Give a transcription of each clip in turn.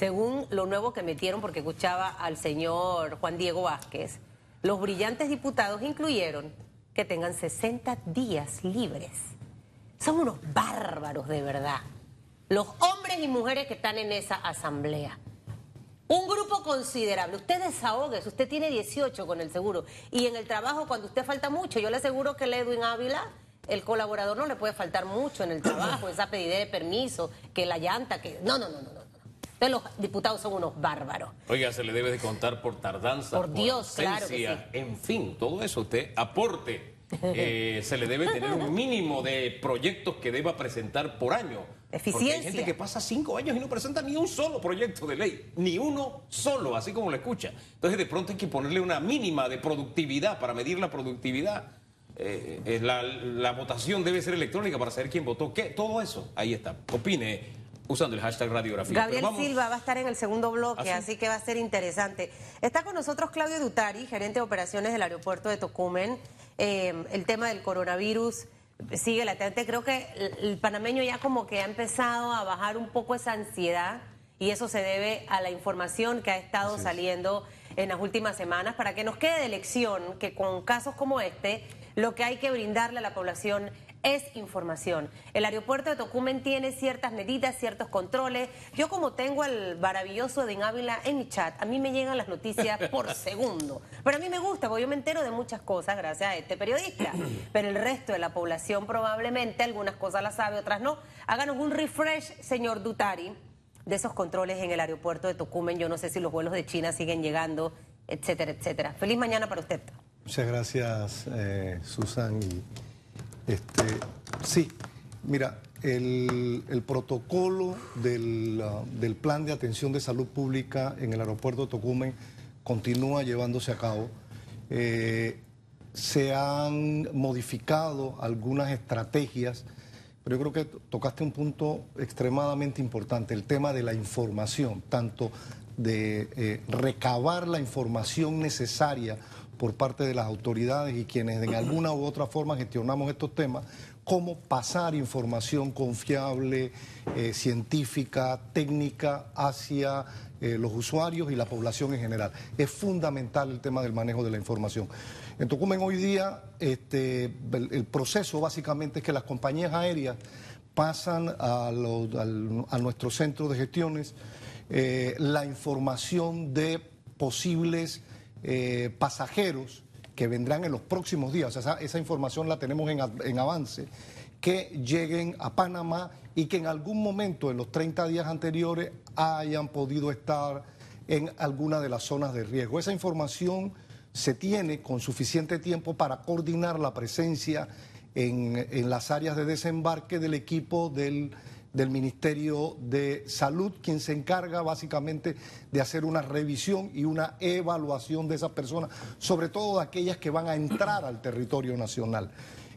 según lo nuevo que metieron, porque escuchaba al señor Juan Diego Vázquez, los brillantes diputados incluyeron que tengan 60 días libres. Son unos bárbaros de verdad. Los hombres y mujeres que están en esa asamblea. Un grupo considerable. Usted desahogue, usted tiene 18 con el seguro. Y en el trabajo, cuando usted falta mucho, yo le aseguro que el Edwin Ávila, el colaborador, no le puede faltar mucho en el trabajo, esa pedida de permiso, que la llanta, que. No, no, no, no. Entonces los diputados son unos bárbaros. Oiga, se le debe de contar por tardanza, por, Dios, claro que sí. en fin, todo eso usted aporte. Eh, se le debe tener un mínimo de proyectos que deba presentar por año. Eficiencia. hay gente que pasa cinco años y no presenta ni un solo proyecto de ley, ni uno solo, así como lo escucha. Entonces de pronto hay que ponerle una mínima de productividad para medir la productividad. Eh, la, la, votación debe ser electrónica para saber quién votó qué. Todo eso, ahí está. Opine usando el hashtag radiografía. Gabriel Silva va a estar en el segundo bloque, ¿Ah, así que va a ser interesante. Está con nosotros Claudio Dutari, gerente de operaciones del aeropuerto de Tocumen. Eh, el tema del coronavirus sigue latente. Creo que el panameño ya como que ha empezado a bajar un poco esa ansiedad y eso se debe a la información que ha estado saliendo en las últimas semanas para que nos quede de lección que con casos como este lo que hay que brindarle a la población es información. El aeropuerto de Tocumen tiene ciertas medidas, ciertos controles. Yo como tengo el maravilloso de Ávila en mi chat, a mí me llegan las noticias por segundo. Pero a mí me gusta, porque yo me entero de muchas cosas gracias a este periodista. Pero el resto de la población probablemente algunas cosas las sabe, otras no. Háganos un refresh, señor Dutari, de esos controles en el aeropuerto de Tocumen. Yo no sé si los vuelos de China siguen llegando, etcétera, etcétera. Feliz mañana para usted. Muchas gracias, eh, Susan. Y este, sí, mira, el, protocolo del, del, plan de atención de salud pública en el aeropuerto de Tocumen continúa llevándose a cabo. Eh, se han modificado algunas estrategias, pero yo creo que tocaste un punto extremadamente importante, el tema de la información, tanto de eh, recabar la información necesaria por parte de las autoridades y quienes de alguna u otra forma gestionamos estos temas, cómo pasar información confiable, eh, científica, técnica hacia eh, los usuarios y la población en general. Es fundamental el tema del manejo de la información. En Tocumen hoy día este, el, proceso básicamente es que las compañías aéreas pasan a, nuestro centro de gestiones eh, la información de posibles eh, pasajeros que vendrán en los próximos días, o sea, esa, información la tenemos en, avance, que lleguen a Panamá y que en algún momento en los 30 días anteriores hayan podido estar en alguna de las zonas de riesgo. Esa información se tiene con suficiente tiempo para coordinar la presencia en, en las áreas de desembarque del equipo del del Ministerio de Salud, quien se encarga básicamente de hacer una revisión y una evaluación de esas personas, sobre todo de aquellas que van a entrar al territorio nacional.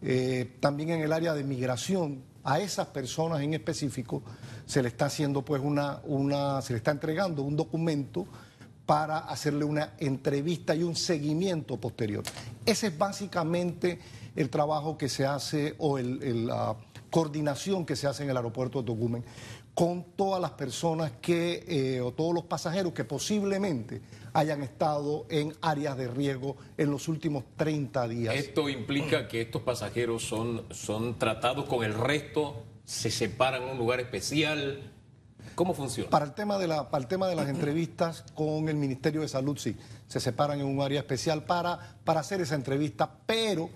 Eh, también en el área de migración, a esas personas en específico se le está haciendo pues una, una, se le está entregando un documento para hacerle una entrevista y un seguimiento posterior. Ese es básicamente el trabajo que se hace o el, coordinación que se hace en el aeropuerto de Tocumen con todas las personas que, eh, o todos los pasajeros que posiblemente hayan estado en áreas de riesgo en los últimos 30 días. Esto implica que estos pasajeros son, son tratados con el resto, se separan en un lugar especial. ¿Cómo funciona? Para el, tema de la, para el tema de las entrevistas con el Ministerio de Salud, sí, se separan en un área especial para, para hacer esa entrevista, pero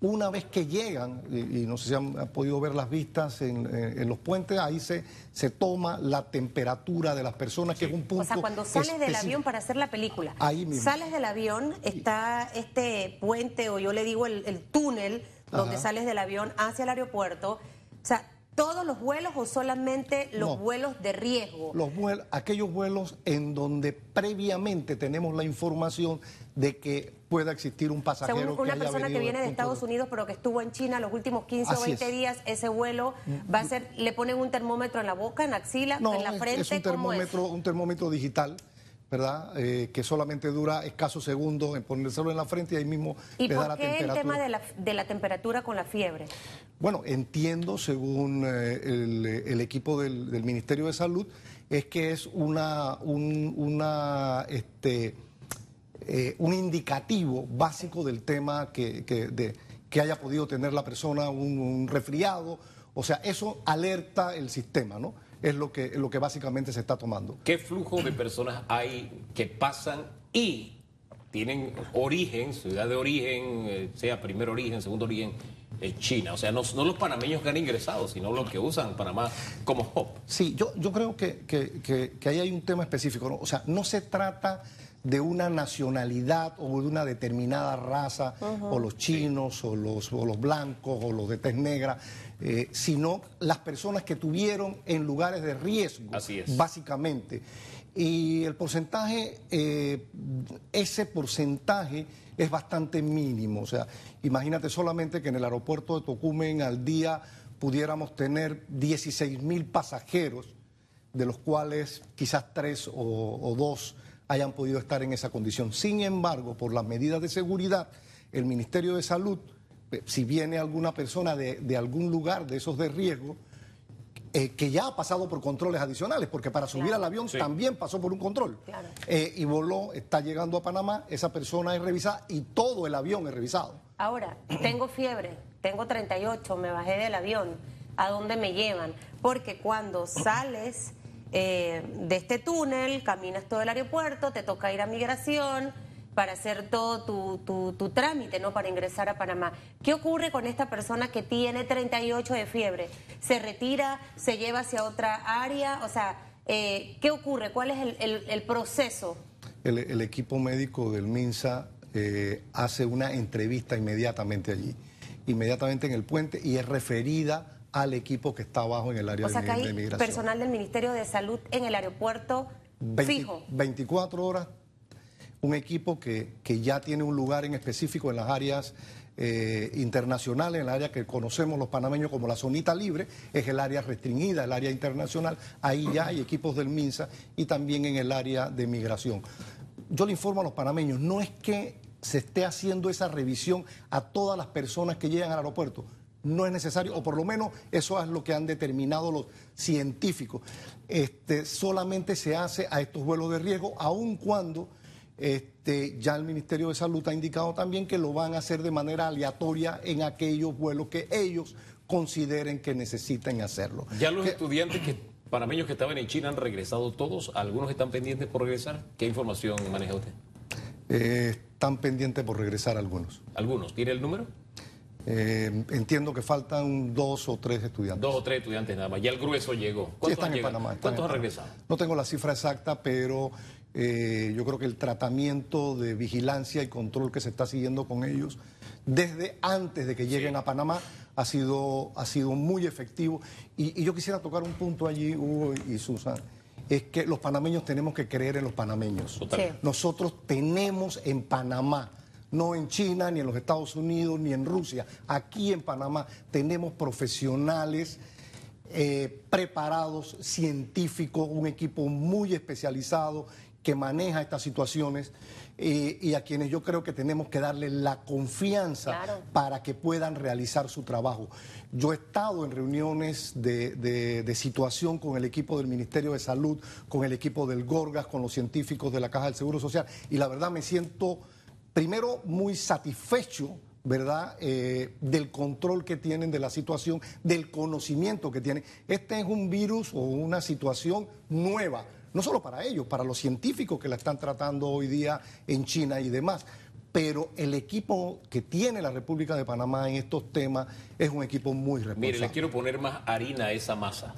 una vez que llegan, y, no sé si han, podido ver las vistas en, los puentes, ahí se, se toma la temperatura de las personas, que es un punto. O sea, cuando sales del avión para hacer la película, ahí mismo. sales del avión, está este puente, o yo le digo el, túnel, donde sales del avión hacia el aeropuerto. O sea, ¿Todos los vuelos o solamente los vuelos de riesgo? Los vuelos, aquellos vuelos en donde previamente tenemos la información de que pueda existir un pasajero. Según una persona que viene de Estados Unidos pero que estuvo en China los últimos 15 o 20 días, ese vuelo mm, va a ser, le ponen un termómetro en la boca, en la axila, en la frente. Es un termómetro, un termómetro digital. ¿verdad? Eh, que solamente dura escasos segundos en ponérselo en la frente y ahí mismo le da la temperatura. el tema de la, de la, temperatura con la fiebre? Bueno, entiendo, según eh, el, equipo del, Ministerio de Salud, es que es una, un, una, este, eh, un indicativo básico del tema que, que, de, que haya podido tener la persona, un, un, resfriado. O sea, eso alerta el sistema, ¿no? Es lo que, lo que básicamente se está tomando. ¿Qué flujo de personas hay que pasan y tienen origen, ciudad de origen, eh, sea primer origen, segundo origen, China. O sea, no, no, los panameños que han ingresado, sino los que usan Panamá como hub. Sí, yo, yo creo que, que, que, ahí hay un tema específico. ¿no? O sea, no se trata de una nacionalidad o de una determinada raza, o los chinos, o, los, o los blancos, o los de tez negra, eh, sino las personas que tuvieron en lugares de riesgo, Así es. básicamente. Y el porcentaje, eh, ese porcentaje es bastante mínimo. O sea, imagínate solamente que en el aeropuerto de Tocumen al día pudiéramos tener 16 mil pasajeros, de los cuales quizás tres o, o, dos hayan podido estar en esa condición. Sin embargo, por las medidas de seguridad, el Ministerio de Salud, eh, si viene alguna persona de, de algún lugar de esos de riesgo, eh, que ya ha pasado por controles adicionales, porque para subir Claro. al avión Sí. también pasó por un control. Claro. Eh, y voló, está llegando a Panamá, esa persona es revisada y todo el avión es revisado. Ahora, tengo fiebre, tengo 38, me bajé del avión. ¿A dónde me llevan? Porque cuando sales eh, de este túnel, caminas todo el aeropuerto, te toca ir a migración para hacer todo tu, tu- tu trámite, ¿no? Para ingresar a Panamá. ¿Qué ocurre con esta persona que tiene 38 de fiebre? ¿Se retira? ¿Se lleva hacia otra área? O sea, eh, ¿qué ocurre? ¿Cuál es el, el- proceso? El, el equipo médico del MINSA eh, hace una entrevista inmediatamente allí, inmediatamente en el puente, y es referida al equipo que está abajo en el área O sea, de, que hay de migración. personal del Ministerio de Salud en el aeropuerto 20 fijo. 24 horas, un equipo que, que ya tiene un lugar en específico en las áreas eh, internacionales, en el área que conocemos los panameños como la zonita libre, es el área restringida, el área internacional. Ahí ya hay equipos del MINSA y también en el área de migración. Yo le informo a los panameños, no es que se esté haciendo esa revisión a todas las personas que llegan al aeropuerto. No es necesario, o por lo menos eso es lo que han determinado los científicos. Este, solamente se hace a estos vuelos de riesgo, aun cuando este, ya el Ministerio de Salud ha indicado también que lo van a hacer de manera aleatoria en aquellos vuelos que ellos consideren que necesiten hacerlo. Ya los Que- estudiantes que, panameños que estaban en China han regresado todos, algunos están pendientes por regresar. ¿Qué información maneja usted? eh, están pendientes por regresar algunos. Algunos. ¿Tiene el número? Eh, entiendo que faltan dos o tres estudiantes. Dos o tres estudiantes nada más. Ya el grueso llegó. Sí, ¿Cuántos están han en llegado? Panamá. están ¿Cuántos en han Panamá. regresado? No tengo la cifra exacta, pero eh, yo creo que el tratamiento de vigilancia y control que se está siguiendo con ellos desde antes de que lleguen a Panamá ha sido, ha sido muy efectivo. Y, y yo quisiera tocar un punto allí, Hugo y Susan, es que los panameños tenemos que creer en los panameños. Total. Sí. Nosotros tenemos en Panamá, no en China, ni en los Estados Unidos, ni en Rusia, aquí en Panamá tenemos profesionales eh, preparados, científicos, un equipo muy especializado que maneja estas situaciones eh, y a quienes yo creo que tenemos que darle la confianza Claro. para que puedan realizar su trabajo. Yo he estado en reuniones de, de- de situación con el equipo del Ministerio de Salud, con el equipo del Gorgas, con los científicos de la Caja del Seguro Social y la verdad me siento primero muy satisfecho. ¿Verdad? Eh, del control que tienen de la situación, del conocimiento que tienen. Este es un virus o una situación nueva, no solo para ellos, para los científicos que la están tratando hoy día en China y demás. Pero el equipo que tiene la República de Panamá en estos temas es un equipo muy responsable. Mire, le quiero poner más harina a esa masa.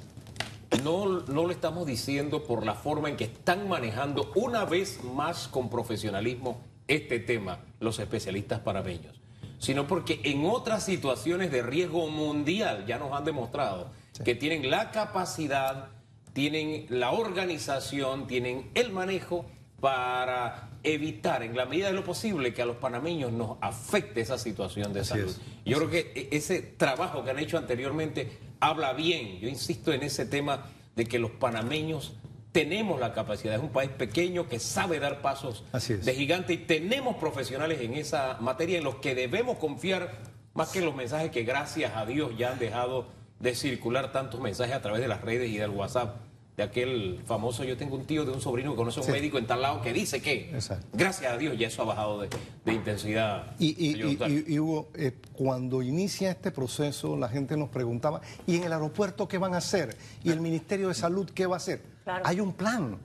No, no lo estamos diciendo por la forma en que están manejando una vez más con profesionalismo este tema los especialistas panameños, sino porque en otras situaciones de riesgo mundial ya nos han demostrado que tienen la capacidad, tienen la organización, tienen el manejo para evitar en la medida de lo posible que a los panameños nos afecte esa situación de Así salud. es. Yo creo que e- ese trabajo que han hecho anteriormente habla bien. Yo insisto en ese tema de que los panameños tenemos la capacidad. Es un país pequeño que sabe dar pasos de gigante y tenemos profesionales en esa materia en los que debemos confiar más que en los mensajes que gracias a Dios ya han dejado de circular tantos mensajes a través de las redes y del WhatsApp de aquel famoso, yo tengo un tío de un sobrino que conoce a un médico en tal lado que dice que, gracias a Dios, ya eso ha bajado de, intensidad. Y, Hugo, eh, cuando inicia este proceso, la gente nos preguntaba, ¿y en el aeropuerto qué van a hacer? ¿Y el Ministerio de Salud qué va a hacer? Hay un plan.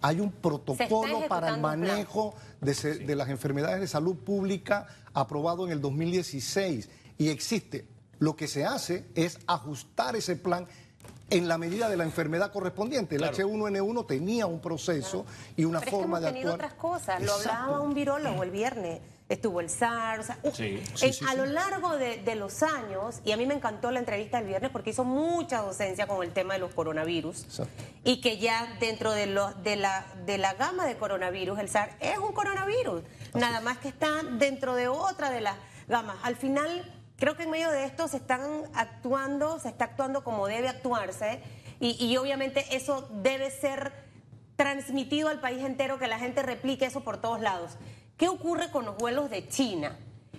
Hay un protocolo para el manejo de, de las enfermedades de salud pública aprobado en el 2016 y existe. Lo que se hace es ajustar ese plan en la medida de la enfermedad correspondiente. El H1N1 tenía un proceso y una forma es que hemos de tenido otras cosas. Lo hablaba un virólogo el viernes. Estuvo el SARS. a lo largo de, los años, y a mí me encantó la entrevista del viernes porque hizo mucha docencia con el tema de los coronavirus. Y que ya dentro de, de, la, de la gama de coronavirus, el SARS es un coronavirus. Nada más que está dentro de otra de las gamas. Al final Creo que en medio de esto se están actuando, se está actuando como debe actuarse y, obviamente eso debe ser transmitido al país entero, que la gente replique eso por todos lados. ¿Qué ocurre con los vuelos de China?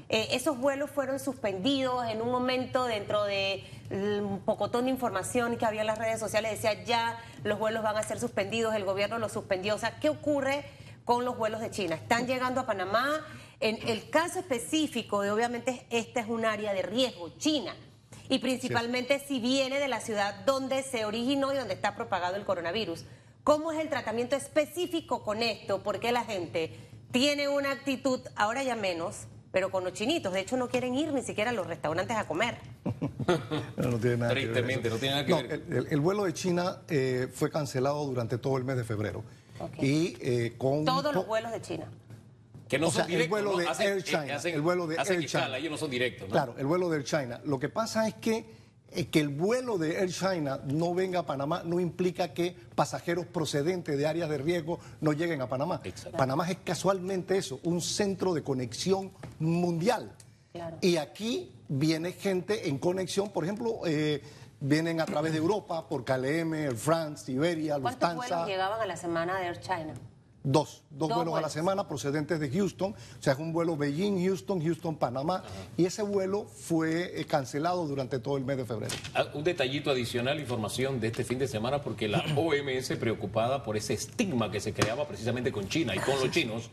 Eh, esos vuelos fueron suspendidos en un momento dentro de un pocotón de información que había en las redes sociales, decía ya los vuelos van a ser suspendidos, el gobierno los suspendió. O sea, ¿qué ocurre con los vuelos de China? ¿Están llegando a Panamá? En el caso específico de, obviamente, esta es un área de riesgo, China, y principalmente si viene de la ciudad donde se originó y donde está propagado el coronavirus. ¿Cómo es el tratamiento específico con esto? Porque la gente tiene una actitud, ahora ya menos, pero con los chinitos. De hecho, no quieren ir ni siquiera a los restaurantes a comer. no, tiene nada que ver. no tiene nada que ver. El, vuelo de China eh, fue cancelado durante todo el mes de febrero. Y eh, con Todos los vuelos de China. Que no son directos, el vuelo de Air China. el vuelo de Air China. ellos no son directos. Claro, el vuelo de Air China. Lo que pasa es que eh, que el vuelo de Air China no venga a Panamá no implica que pasajeros procedentes de áreas de riesgo no lleguen a Panamá. Panamá es casualmente eso, un centro de conexión mundial. Y aquí viene gente en conexión, por ejemplo, eh, vienen a través de Europa por KLM, Air France, Iberia, Lufthansa. ¿Cuántos vuelos llegaban a la semana de Air China? Dos, dos, vuelos, a la semana procedentes de Houston, o sea, es un vuelo Beijing-Houston, Houston-Panamá, y ese vuelo fue eh, cancelado durante todo el mes de febrero. Ah, un detallito adicional, información de este fin de semana, porque la OMS, preocupada por ese estigma que se creaba precisamente con China y con los chinos,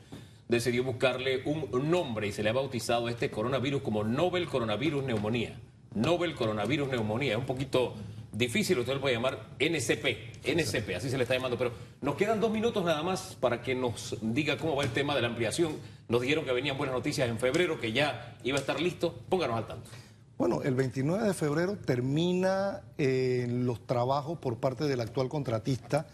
decidió buscarle un nombre y se le ha bautizado este coronavirus como Nobel Coronavirus Neumonía. Nobel Coronavirus Neumonía, es un poquito difícil, usted lo puede llamar NCP, NCP, así se le está llamando, pero nos quedan dos minutos nada más para que nos diga cómo va el tema de la ampliación. Nos dijeron que venían buenas noticias en febrero, que ya iba a estar listo. Pónganos al tanto. Bueno, el 29 de febrero termina eh, los trabajos por parte del actual contratista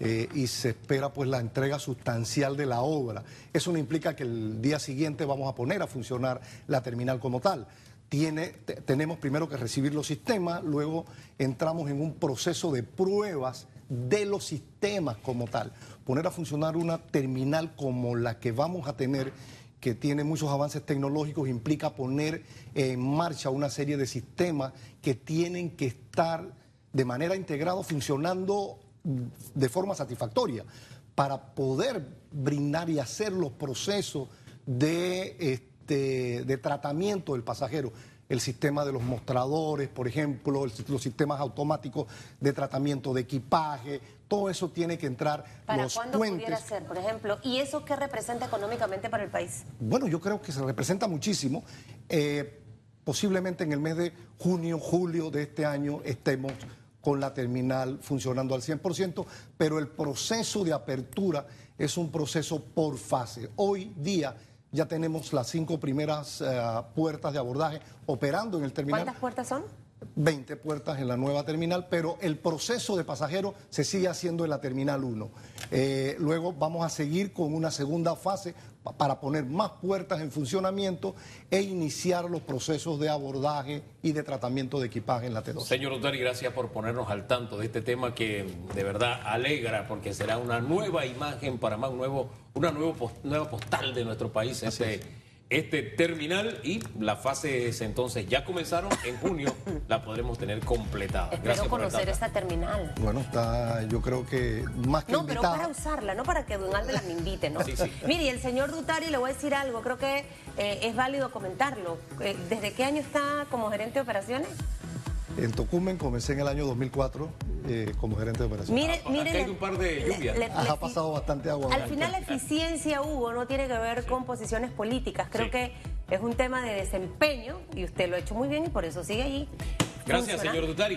eh, y se espera pues la entrega sustancial de la obra. Eso no implica que el día siguiente vamos a poner a funcionar la terminal como tal tenemos primero que recibir los sistemas, luego entramos en un proceso de pruebas de los sistemas como tal. Poner a funcionar una terminal como la que vamos a tener, que tiene muchos avances tecnológicos, implica poner en marcha una serie de sistemas que tienen que estar de manera integrada funcionando de forma satisfactoria para poder brindar y hacer los procesos de este, de, tratamiento del pasajero el sistema de los mostradores, por ejemplo, los sistemas automáticos de tratamiento de equipaje, todo eso tiene que entrar ¿Para los cuándo pudiera ser, por ejemplo? ¿Y eso qué representa económicamente para el país? Bueno, yo creo que se representa muchísimo. Eh, posiblemente en el mes de junio, julio de este año estemos con la terminal funcionando al 100%, pero el proceso de apertura es un proceso por fase. Hoy día ya tenemos las cinco primeras eh, puertas de abordaje operando en el terminal. ¿Cuántas puertas son? 20 puertas en la nueva terminal, pero el proceso de pasajeros se sigue haciendo en la terminal 1. Eh, luego vamos a seguir con una segunda fase para poner más puertas en funcionamiento e iniciar los procesos de abordaje y de tratamiento de equipaje en la T2. Señor Otari, gracias por ponernos al tanto de este tema que de verdad alegra porque será una nueva imagen para más nuevo, una nuevo, nueva postal de nuestro país. Este, este terminal y las fases entonces ya comenzaron. En junio la podremos tener completada. Espero conocer esta terminal. Bueno, está, yo creo que más que No, pero para usarla, no para que Don Álvarez me invite, ¿no? Mire, y el señor Dutari, le voy a decir algo, creo que eh, es válido comentarlo. Eh, ¿Desde qué año está como gerente de operaciones? En Tocumen comencé en el año 2004 eh, como gerente de operaciones. Mire, Ha mire, caído le- un par de le- lluvias. le- Ah, le- ha pasado bastante agua. Al final la eficiencia, Hugo, no tiene que ver con posiciones políticas. Creo Sí. que es un tema de desempeño y usted lo ha hecho muy bien y por eso sigue allí. Gracias, señor Dutari.